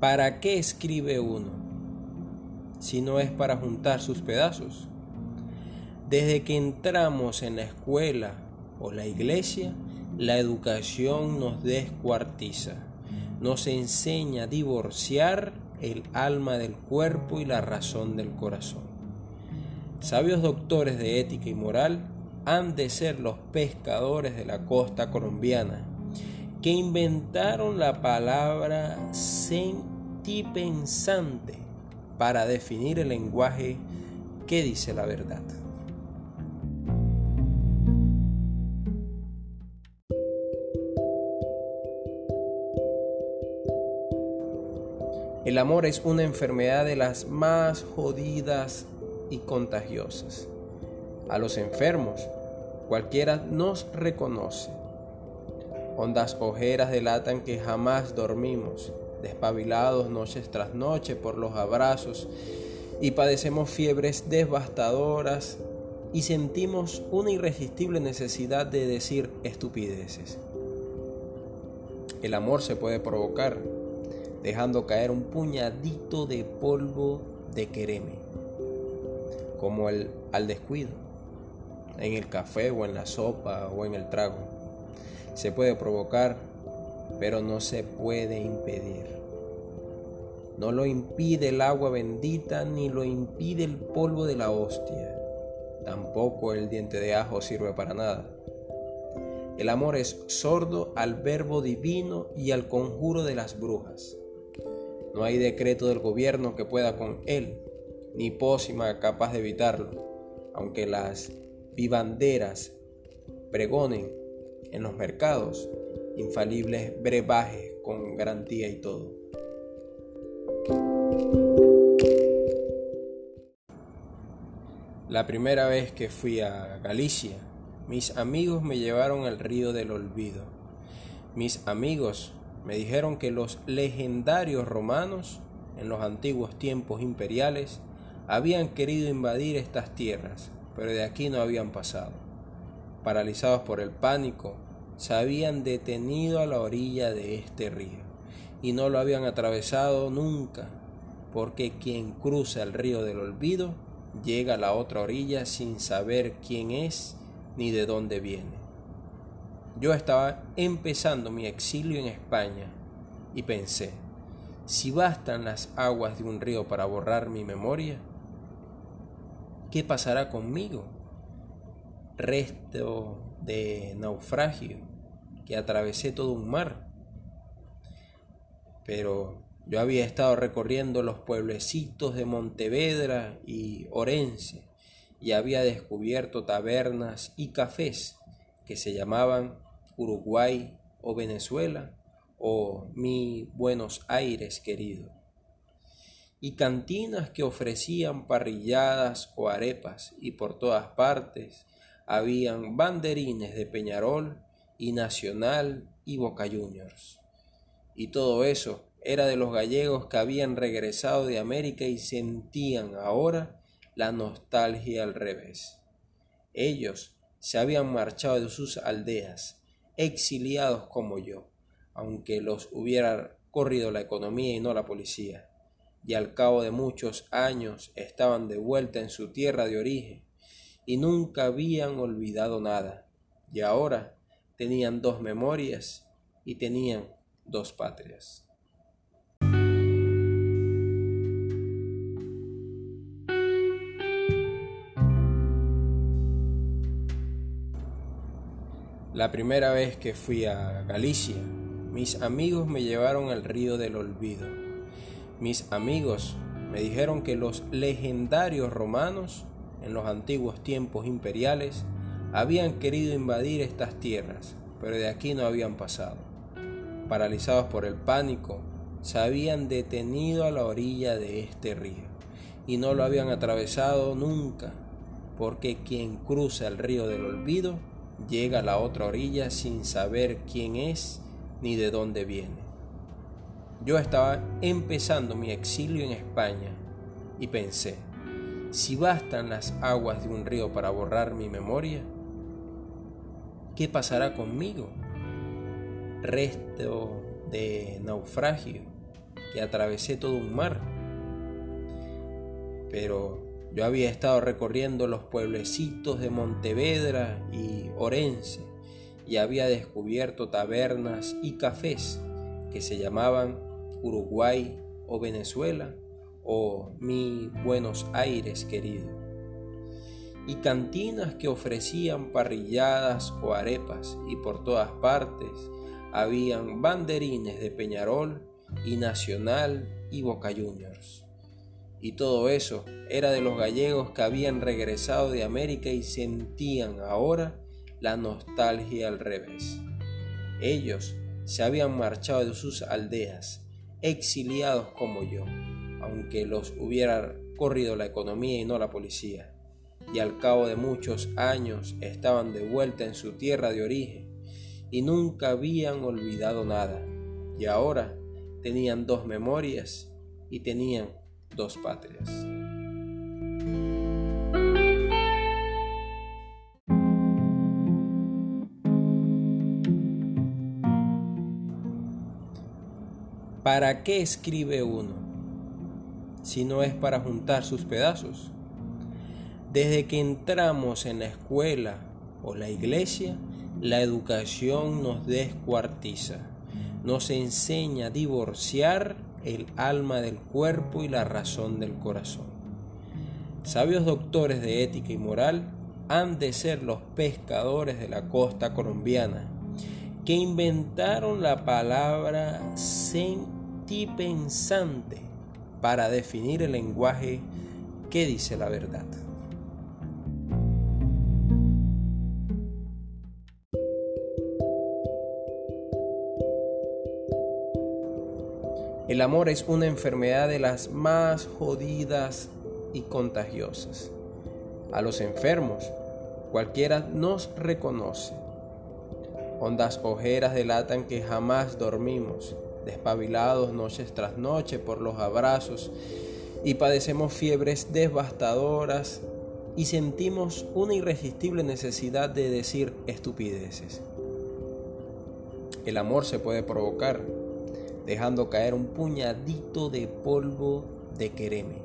¿Para qué escribe uno si no es para juntar sus pedazos? Desde que entramos en la escuela o la iglesia, la educación nos descuartiza, nos enseña a divorciar el alma del cuerpo y la razón del corazón. Sabios doctores de ética y moral han de ser los pescadores de la costa colombiana, que inventaron la palabra sentipensante para definir el lenguaje que dice la verdad. El amor es una enfermedad de las más jodidas y contagiosas. A los enfermos, cualquiera nos reconoce. Hondas ojeras delatan que jamás dormimos, despabilados noches tras noche por los abrazos, y padecemos fiebres devastadoras y sentimos una irresistible necesidad de decir estupideces. El amor se puede provocar dejando caer un puñadito de polvo de quereme, como el, al descuido, en el café o en la sopa o en el trago. Se puede provocar, pero no se puede impedir. No lo impide el agua bendita ni lo impide el polvo de la hostia. Tampoco el diente de ajo sirve para nada. El amor es sordo al verbo divino y al conjuro de las brujas. No hay decreto del gobierno que pueda con él, ni pócima capaz de evitarlo, aunque las vivanderas pregonen en los mercados infalibles brebajes con garantía y todo. La primera vez que fui a Galicia, mis amigos me llevaron al río del olvido. Mis amigos me dijeron que los legendarios romanos, en los antiguos tiempos imperiales, habían querido invadir estas tierras, pero de aquí no habían pasado. Paralizados por el pánico, se habían detenido a la orilla de este río y no lo habían atravesado nunca, porque quien cruza el río del olvido llega a la otra orilla sin saber quién es ni de dónde viene. Yo estaba empezando mi exilio en España y pensé, si bastan las aguas de un río para borrar mi memoria, ¿qué pasará conmigo? Resto de naufragio, que atravesé todo un mar. Pero yo había estado recorriendo los pueblecitos de Montevedra y Orense y había descubierto tabernas y cafés que se llamaban Uruguay o Venezuela o mi Buenos Aires querido. Y cantinas que ofrecían parrilladas o arepas y por todas partes habían banderines de Peñarol y Nacional y Boca Juniors. Y todo eso era de los gallegos que habían regresado de América y sentían ahora la nostalgia al revés. Ellos se habían marchado de sus aldeas exiliados como yo, aunque los hubiera corrido la economía y no la policía, y al cabo de muchos años estaban de vuelta en su tierra de origen, y nunca habían olvidado nada, y ahora tenían dos memorias y tenían dos patrias. La primera vez que fui a Galicia, mis amigos me llevaron al río del olvido. Mis amigos me dijeron que los legendarios romanos, en los antiguos tiempos imperiales, habían querido invadir estas tierras, pero de aquí no habían pasado. Paralizados por el pánico, se habían detenido a la orilla de este río y no lo habían atravesado nunca, porque quien cruza el río del olvido llega a la otra orilla sin saber quién es ni de dónde viene. Yo estaba empezando mi exilio en España y pensé, si bastan las aguas de un río para borrar mi memoria, ¿qué pasará conmigo? Resto de naufragio, que atravesé todo un mar. Pero yo había estado recorriendo los pueblecitos de Montevedra y Orense y había descubierto tabernas y cafés que se llamaban Uruguay o Venezuela o mi Buenos Aires querido y cantinas que ofrecían parrilladas o arepas y por todas partes habían banderines de Peñarol y Nacional y Boca Juniors. Y todo eso era de los gallegos que habían regresado de América y sentían ahora la nostalgia al revés. Ellos se habían marchado de sus aldeas, exiliados como yo, aunque los hubiera corrido la economía y no la policía y al cabo de muchos años estaban de vuelta en su tierra de origen y nunca habían olvidado nada. Y ahora tenían dos memorias y tenían dos patrias. ¿Para qué escribe uno si no es para juntar sus pedazos? Desde que entramos en la escuela o la iglesia, la educación nos descuartiza, nos enseña a divorciar el alma del cuerpo y la razón del corazón. Sabios doctores de ética y moral han de ser los pescadores de la costa colombiana, que inventaron la palabra sentipensante para definir el lenguaje que dice la verdad. El amor es una enfermedad de las más jodidas y contagiosas. A los enfermos, cualquiera nos reconoce. Hondas ojeras delatan que jamás dormimos, despabilados noches tras noche por los abrazos, y padecemos fiebres devastadoras y sentimos una irresistible necesidad de decir estupideces. El amor se puede provocar dejando caer un puñadito de polvo de quereme,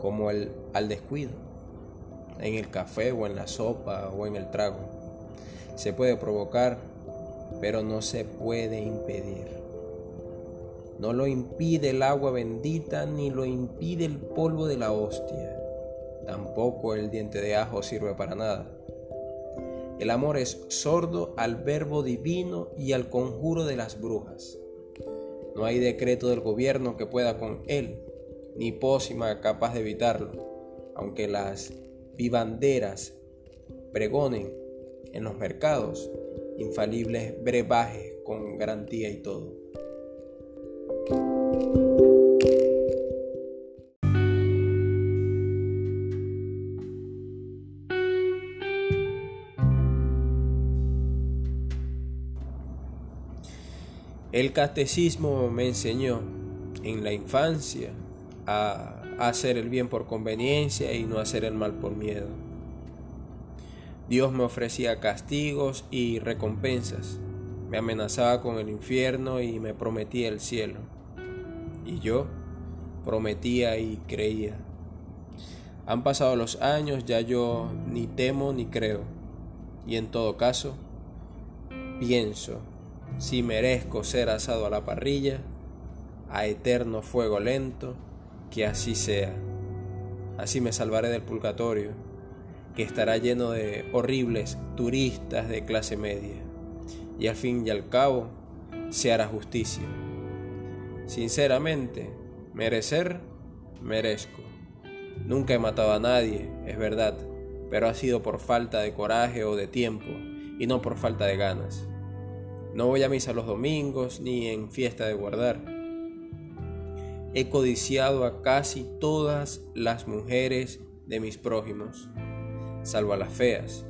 como el al descuido, en el café o en la sopa o en el trago. Se puede provocar, pero no se puede impedir. No lo impide el agua bendita ni lo impide el polvo de la hostia. Tampoco el diente de ajo sirve para nada. El amor es sordo al verbo divino y al conjuro de las brujas. No hay decreto del gobierno que pueda con él, ni pócima capaz de evitarlo, aunque las vivanderas pregonen en los mercados infalibles brebajes con garantía y todo. El catecismo me enseñó en la infancia a hacer el bien por conveniencia y no hacer el mal por miedo. Dios me ofrecía castigos y recompensas, me amenazaba con el infierno y me prometía el cielo. Y yo prometía y creía. Han pasado los años, ya yo ni temo ni creo. Y en todo caso, pienso si merezco ser asado a la parrilla, a eterno fuego lento, que así sea. Así me salvaré del purgatorio, que estará lleno de horribles turistas de clase media, y al fin y al cabo se hará justicia. Sinceramente, merecer, merezco. Nunca he matado a nadie, es verdad, pero ha sido por falta de coraje o de tiempo, y no por falta de ganas. No voy a misa los domingos ni en fiesta de guardar. He codiciado a casi todas las mujeres de mis prójimos, salvo a las feas,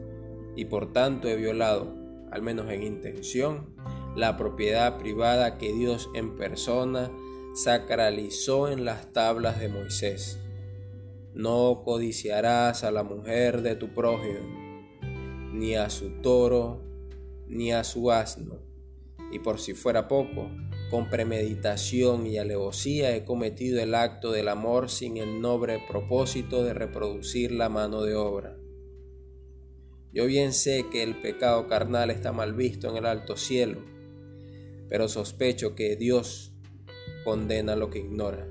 y por tanto he violado, al menos en intención, la propiedad privada que Dios en persona sacralizó en las tablas de Moisés. No codiciarás a la mujer de tu prójimo, ni a su toro, ni a su asno, y por si fuera poco, Con premeditación y alevosía he cometido el acto del amor sin el noble propósito de reproducir la mano de obra. Yo bien sé que el pecado carnal está mal visto en el alto cielo, pero sospecho que Dios condena lo que ignora.